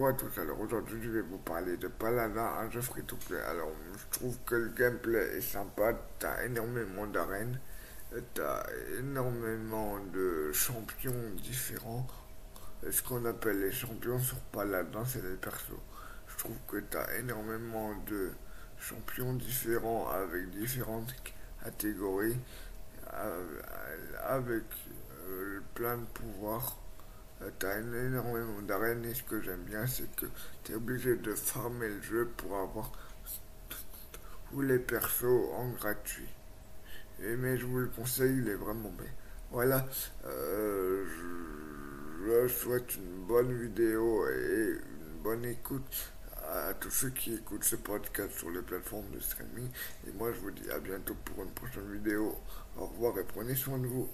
Bonjour à tous, alors aujourd'hui je vais vous parler de Paladin, un jeu free to play. Alors je trouve que le gameplay est sympa, t'as énormément d'arènes, t'as énormément de champions différents. Ce qu'on appelle les champions sur Paladin, c'est les persos. Je trouve que t'as énormément de champions différents avec différentes catégories, avec euh, plein de pouvoirs. T'as énormément d'arènes et ce que j'aime bien c'est que tu es obligé de farmer le jeu pour avoir tous les persos en gratuit. Et, mais je vous le conseille, il est vraiment bien. Voilà, euh, je souhaite une bonne vidéo et une bonne écoute à tous ceux qui écoutent ce podcast sur les plateformes de streaming. Et moi je vous dis à bientôt pour une prochaine vidéo. Au revoir et prenez soin de vous.